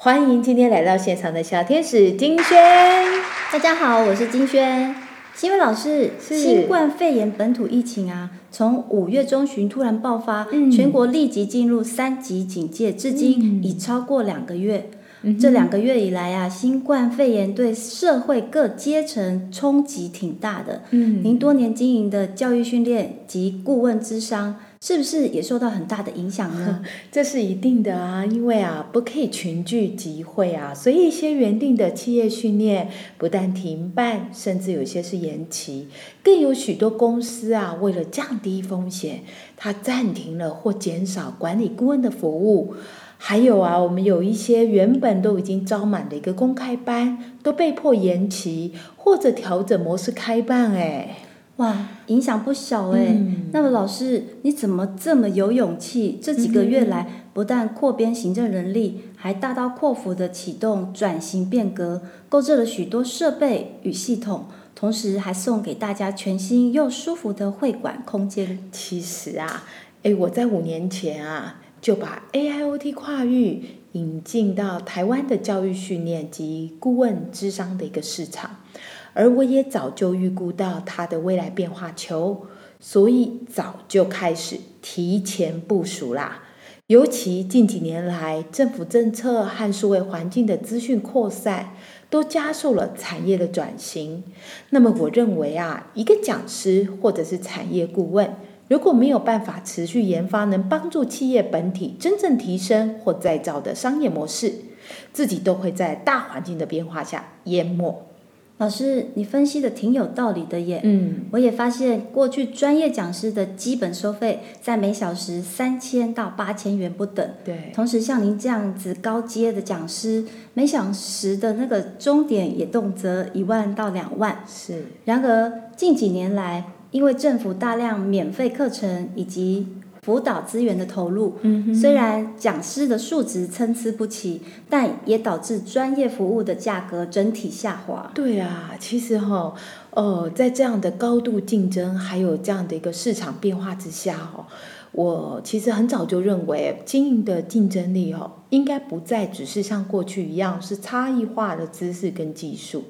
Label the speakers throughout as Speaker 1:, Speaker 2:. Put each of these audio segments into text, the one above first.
Speaker 1: 欢迎今天来到现场的小天使金轩。
Speaker 2: 大家好，我是金轩。新闻老师，
Speaker 1: 是
Speaker 2: 新冠肺炎本土疫情啊，从五月中旬突然爆发，
Speaker 1: 嗯
Speaker 2: 全国立即进入三级警戒，至今已超过两个月。这两个月以来啊，新冠肺炎对社会各阶层冲击挺大的。
Speaker 1: 嗯
Speaker 2: 您多年经营的教育训练及顾问之商，是不是也受到很大的影响呢？
Speaker 1: 这是一定的啊，因为啊不可以群聚集会啊，所以一些原定的企业训练不但停办，甚至有些是延期，更有许多公司啊为了降低风险，它暂停了或减少管理顾问的服务。还有啊，我们有一些原本都已经招满的一个公开班，都被迫延期或者调整模式开办。哎，
Speaker 2: 哇，影响不小哎、
Speaker 1: 嗯
Speaker 2: 那么老师，你怎么这么有勇气？这几个月来，不但扩编行政人力，还大刀阔斧的启动转型变革，购置了许多设备与系统，同时还送给大家全新又舒服的会馆空间。
Speaker 1: 其实啊，诶，我在五年前啊，就把 AIoT 跨域引进到台湾的教育训练及顾问智商的一个市场，而我也早就预估到它的未来变化球，所以早就开始提前部署啦。尤其近几年来，政府政策和数位环境的资讯扩散，都加速了产业的转型。那么，我认为啊，一个讲师或者是产业顾问，如果没有办法持续研发能帮助企业本体真正提升或再造的商业模式，自己都会在大环境的变化下淹没。
Speaker 2: 老师，你分析的挺有道理的耶。
Speaker 1: 嗯，
Speaker 2: 我也发现，过去专业讲师的基本收费在每小时三千到八千元不等。
Speaker 1: 对，
Speaker 2: 同时，像您这样子高阶的讲师，每小时的那个终点也动辄一万到两万。
Speaker 1: 是，
Speaker 2: 然而，近几年来，因为政府大量免费课程以及辅导资源的投入，
Speaker 1: 嗯哼
Speaker 2: 虽然讲师的数值参差不齐，但也导致专业服务的价格整体下滑。
Speaker 1: 对啊，其实哈、呃，在这样的高度竞争，还有这样的一个市场变化之下哦、我其实很早就认为，经营的竞争力哦，应该不再只是像过去一样是差异化的知识跟技术。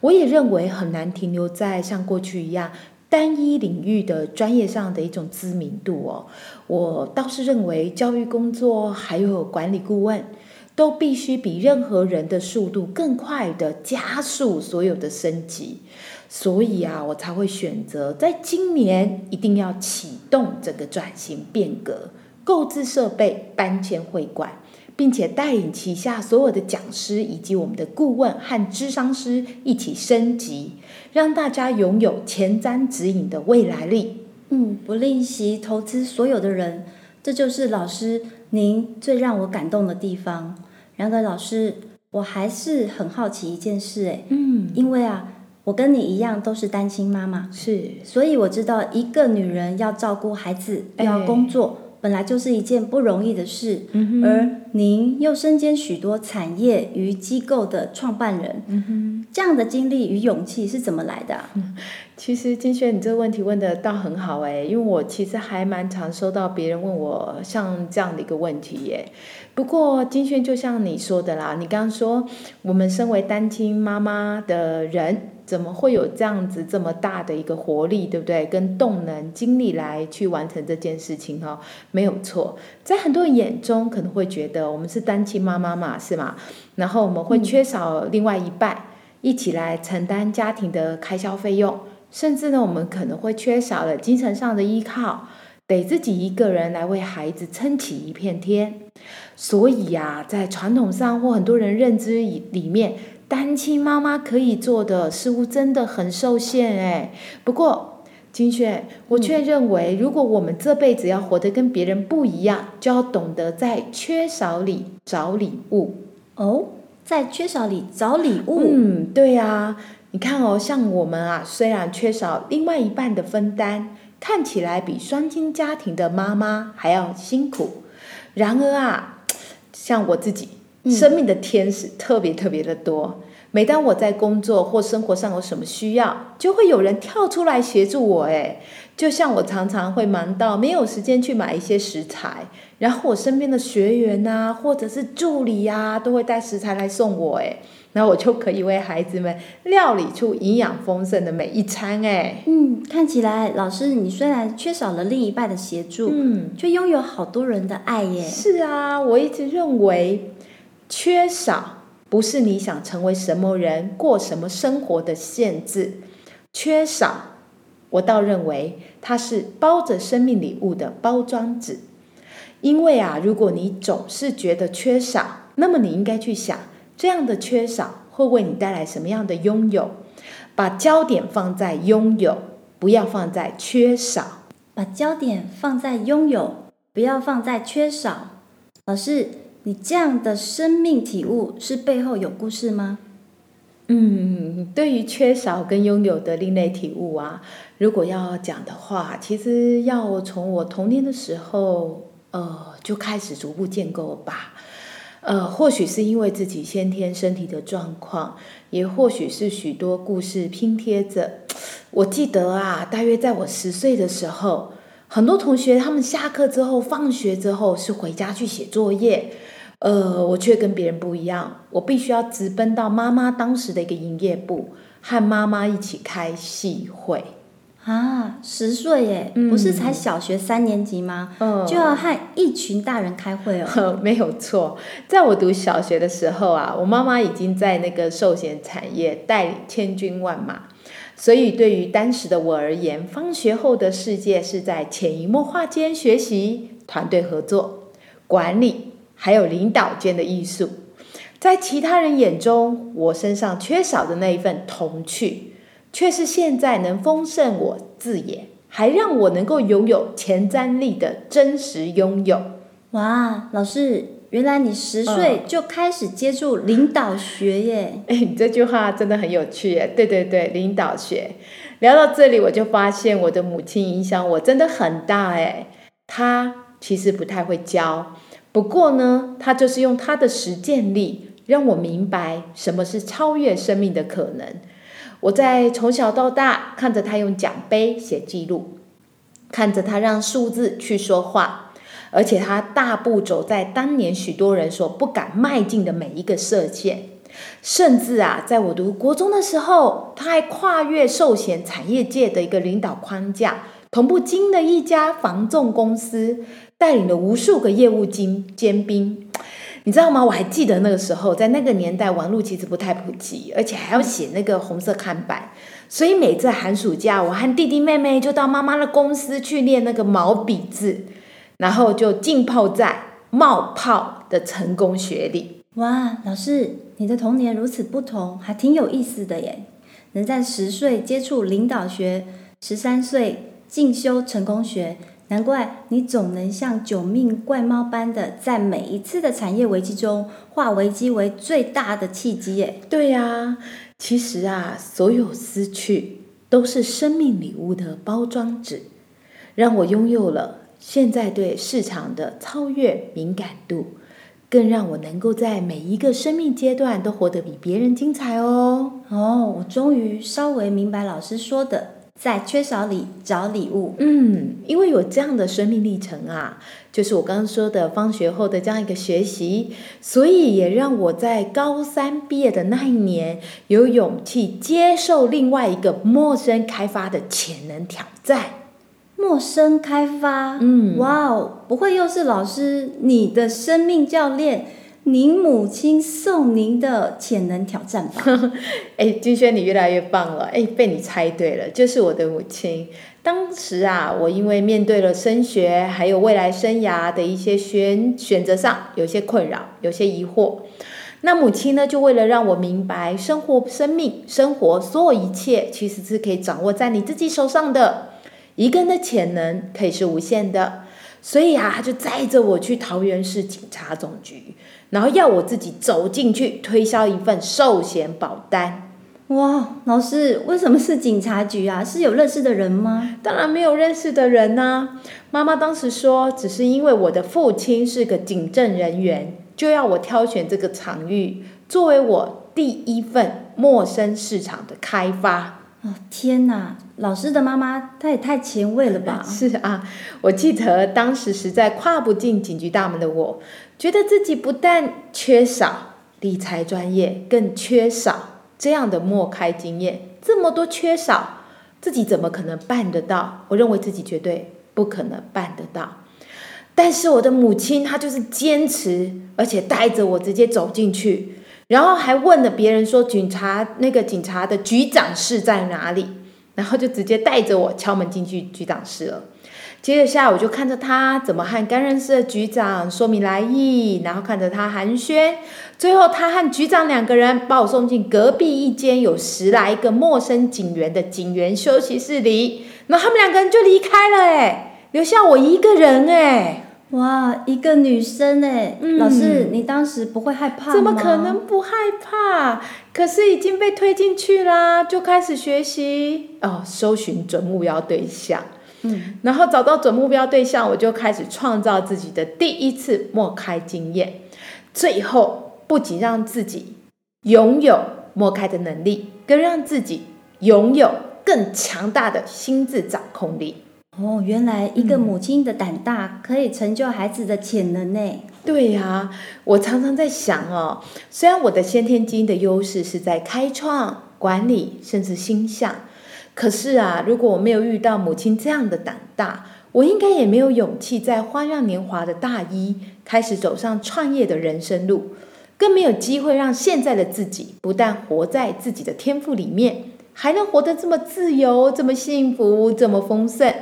Speaker 1: 我也认为很难停留在像过去一样单一领域的专业上的一种知名度哦。我倒是认为教育工作还有管理顾问。都必须比任何人的速度更快的加速所有的升级，所以啊，我才会选择在今年一定要启动这个转型变革，购置设备，搬迁会馆，并且带领旗下所有的讲师以及我们的顾问和智商师一起升级，让大家拥有前瞻指引的未来力。
Speaker 2: 嗯，不吝惜投资所有的人，这就是老师您最让我感动的地方。然而，老师，我还是很好奇一件事，诶，
Speaker 1: 嗯，
Speaker 2: 因为啊，我跟你一样都是单亲妈妈，
Speaker 1: 是，
Speaker 2: 所以我知道一个女人要照顾孩子，
Speaker 1: 哎
Speaker 2: 要工作，本来就是一件不容易的事。
Speaker 1: 嗯，
Speaker 2: 而您又身兼许多产业与机构的创办人，这样的经历与勇气是怎么来的？
Speaker 1: 其实金轩，你这个问题问的倒很好哎，因为我其实还蛮常收到别人问我像这样的一个问题耶。不过金轩就像你说的啦，你刚刚说我们身为单亲妈妈的人，怎么会有这样子这么大的一个活力，对不对？跟动能、精力来去完成这件事情哈，没有错。在很多人眼中可能会觉得我们是单亲妈妈嘛，是吗？然后我们会缺少另外一半。一起来承担家庭的开销费用，甚至呢，我们可能会缺少了精神上的依靠，得自己一个人来为孩子撑起一片天。所以呀，在传统上或很多人认知里面，单亲妈妈可以做的似乎真的很受限哎。不过金炫，我却认为，如果我们这辈子要活得跟别人不一样，就要懂得在缺少里找礼物
Speaker 2: 哦。在缺少里找礼物。
Speaker 1: 嗯，对呀，你看哦，像我们啊，虽然缺少另外一半的分担，看起来比双亲家庭的妈妈还要辛苦，然而啊，像我自己，生命的天使特别特别的多。每当我在工作或生活上有什么需要，就会有人跳出来协助我。哎，就像我常常会忙到没有时间去买一些食材，然后我身边的学员呐，或者是助理呀，都会带食材来送我。哎，然后我就可以为孩子们料理出营养丰盛的每一餐。哎，
Speaker 2: 嗯，看起来老师你虽然缺少了另一半的协助，嗯，却拥有好多人的爱耶。
Speaker 1: 是啊，我一直认为缺少。不是你想成为什么人、过什么生活的限制，缺少，我倒认为它是包着生命礼物的包装纸。因为啊，如果你总是觉得缺少，那么你应该去想，这样的缺少会为你带来什么样的拥有？把焦点放在拥有，不要放在缺少。
Speaker 2: 把焦点放在拥有，不要放在缺少。老师。你这样的生命体悟是背后有故事吗？
Speaker 1: 嗯，对于缺少跟拥有的另类体悟啊，如果要讲的话，其实要从我童年的时候，呃，就开始逐步建构吧。呃，或许是因为自己先天身体的状况，也或许是许多故事拼贴着。我记得啊，大约在我十岁的时候，很多同学他们下课之后、放学之后是回家去写作业。呃，我却跟别人不一样，我必须要直奔到妈妈当时的一个营业部，和妈妈一起开戏会。
Speaker 2: 啊，十岁耶，不是才小学三年级吗？嗯，就要和一群大人开会
Speaker 1: 哦。没有错，在我读小学的时候啊，我妈妈已经在那个寿险产业带领千军万马，所以对于当时的我而言，放学后的世界是在潜移默化间学习团队合作管理。还有领导间的艺术，在其他人眼中，我身上缺少的那一份童趣，却是现在能丰盛我自也，还让我能够拥有前瞻力的真实拥有。
Speaker 2: 哇，老师，原来你十岁就开始接触领导学耶？
Speaker 1: 哎，你这句话真的很有趣耶！对对对，领导学。聊到这里，我就发现我的母亲影响我真的很大哎。她其实不太会教。不过呢，他就是用他的实践力，让我明白什么是超越生命的可能。我在从小到大看着他用奖杯写记录，看着他让数字去说话，而且他大步走在当年许多人所不敢迈进的每一个射线。甚至啊，在我读国中的时候，他还跨越寿险产业界的一个领导框架，同步经的一家防重公司。带领了无数个业务精尖兵，你知道吗？我还记得那个时候，在那个年代，网络其实不太普及，而且还要写那个红色看板。所以每次寒暑假，我和弟弟妹妹就到妈妈的公司去练那个毛笔字，然后就浸泡在冒泡的成功学里。
Speaker 2: 哇，老师，你的童年如此不同，还挺有意思的耶！能在十岁接触领导学，十三岁进修成功学。难怪你总能像九命怪猫般的，在每一次的产业危机中，化危机为最大的契机。耶。
Speaker 1: 对呀，其实啊，所有失去都是生命礼物的包装纸，让我拥有了现在对市场的超越敏感度，更让我能够在每一个生命阶段都活得比别人精彩哦。
Speaker 2: 哦，我终于稍微明白老师说的，在缺少里找礼物。
Speaker 1: 嗯，因为有这样的生命历程啊，就是我刚刚说的放学后的这样一个学习，所以也让我在高三毕业的那一年，有勇气接受另外一个陌生开发的潜能挑战。
Speaker 2: 陌生开发，
Speaker 1: 嗯
Speaker 2: 哇哦，不会又是老师你的生命教练，您母亲送您的潜能挑战吧？
Speaker 1: 哎，金轩，你越来越棒了！哎，被你猜对了，就是我的母亲。当时啊，我因为面对了升学还有未来生涯的一些选选择上有些困扰，有些疑惑。那母亲呢，就为了让我明白，生活、生命、生活所有一切其实是可以掌握在你自己手上的。一个人的潜能可以是无限的，所以啊，他就载着我去桃园市警察总局，然后要我自己走进去推销一份寿险保单。
Speaker 2: 哇，老师，为什么是警察局啊？是有认识的人吗？
Speaker 1: 当然没有认识的人呐、妈妈当时说，只是因为我的父亲是个警政人员，就要我挑选这个场域作为我第一份陌生市场的开发。
Speaker 2: 哦，天哪，老师的妈妈她也太前卫了吧？
Speaker 1: 是啊，我记得当时实在跨不进警局大门的我，觉得自己不但缺少理财专业，更缺少这样的莫开经验。这么多缺少，自己怎么可能办得到？我认为自己绝对不可能办得到。但是我的母亲她就是坚持，而且带着我直接走进去，然后还问了别人说警察那个警察的局长室在哪里，然后就直接带着我敲门进去局长室了。接着下午就看着他怎么和刚认识的局长说明来意，然后看着他寒暄，最后他和局长两个人把我送进隔壁一间有十来个陌生警员的警员休息室里，然后他们两个人就离开了，哎，留下我一个人，哎。
Speaker 2: 哇，一个女生哎，
Speaker 1: 嗯
Speaker 2: 老师，你当时不会害怕吗？
Speaker 1: 怎么可能？不害怕？可是已经被推进去啦，就开始学习哦，搜寻准目标对象，
Speaker 2: 嗯，
Speaker 1: 然后找到准目标对象，我就开始创造自己的第一次默开经验，最后不仅让自己拥有默开的能力，更让自己拥有更强大的心智掌控力。
Speaker 2: 哦，原来一个母亲的胆大可以成就孩子的潜能呢。
Speaker 1: 对呀、我常常在想哦，虽然我的先天基因的优势是在开创、管理，甚至星象，可是啊，如果我没有遇到母亲这样的胆大，我应该也没有勇气在花样年华的大一开始走上创业的人生路，更没有机会让现在的自己不但活在自己的天赋里面，还能活得这么自由、这么幸福、这么丰盛。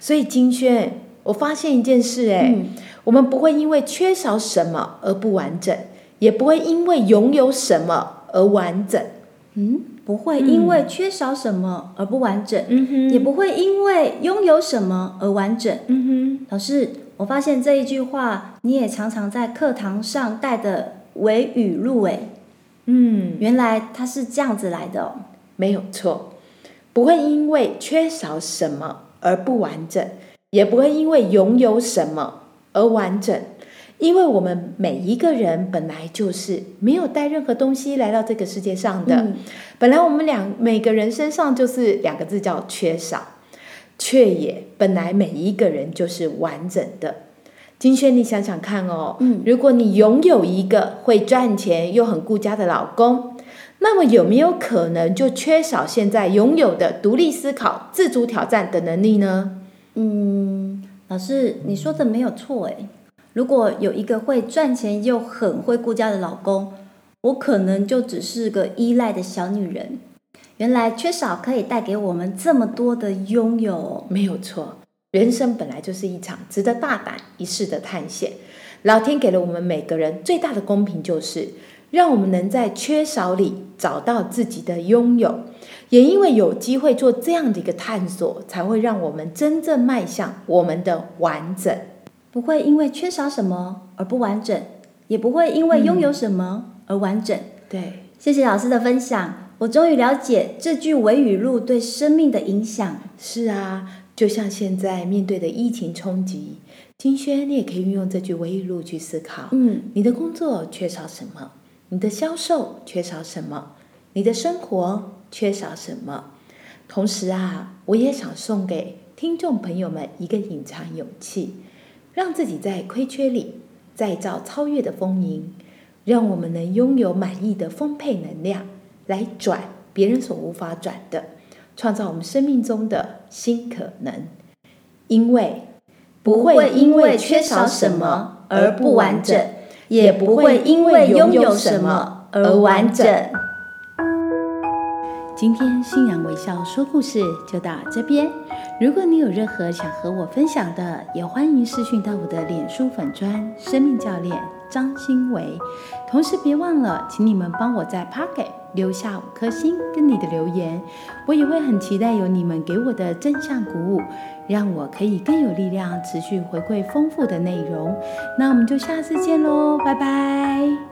Speaker 1: 所以金轩，我发现一件事、哎、
Speaker 2: 嗯，
Speaker 1: 我们不会因为缺少什么而不完整，也不会因为拥有什么而完整。
Speaker 2: 嗯，不会因为缺少什么而不完整，
Speaker 1: 嗯哼。
Speaker 2: 也不会因为拥有什么而完整。
Speaker 1: 嗯哼。
Speaker 2: 老师，我发现这一句话你也常常在课堂上带的为语录，诶，
Speaker 1: 哼，嗯，
Speaker 2: 原来它是这样子来的哦。
Speaker 1: 没有错，不会因为缺少什么而不完整，也不会因为拥有什么而完整。因为我们每一个人本来就是没有带任何东西来到这个世界上的，
Speaker 2: 嗯。
Speaker 1: 本来我们两每个人身上就是两个字叫缺少，却也本来每一个人就是完整的。金轩，你想想看哦，
Speaker 2: 嗯。
Speaker 1: 如果你拥有一个会赚钱又很顾家的老公，那么有没有可能就缺少现在拥有的独立思考、自主挑战的能力呢？
Speaker 2: 嗯，老师，你说的没有错诶。如果有一个会赚钱又很会顾家的老公，我可能就只是个依赖的小女人。原来缺少可以带给我们这么多的拥有哦。
Speaker 1: 没有错，人生本来就是一场值得大胆一试的探险。老天给了我们每个人最大的公平，就是让我们能在缺少里找到自己的拥有。也因为有机会做这样的一个探索，才会让我们真正迈向我们的完整。
Speaker 2: 不会因为缺少什么而不完整，也不会因为拥有什么而完整。
Speaker 1: 对，
Speaker 2: 谢谢老师的分享，我终于了解这句维语录对生命的影响。
Speaker 1: 是啊，就像现在面对的疫情冲击，金轩，你也可以运用这句维语录去思考：
Speaker 2: 嗯，
Speaker 1: 你的工作缺少什么？你的销售缺少什么？你的生活缺少什么？同时啊，我也想送给听众朋友们一个隐藏勇气，让自己在亏缺里再造超越的丰盈，让我们能拥有满意的丰沛能量，来转别人所无法转的，创造我们生命中的新可能。因为
Speaker 2: 不会因为缺少什么而不完整，也不会因为拥有什么而完整。
Speaker 1: 今天欣然微笑说故事就到这边。如果你有任何想和我分享的，也欢迎私讯到我的脸书粉砖生命教练张新维。同时别忘了，请你们帮我在 Pocket 留下五颗星跟你的留言，我也会很期待有你们给我的正向鼓舞，让我可以更有力量持续回馈丰富的内容。那我们就下次见喽，拜拜。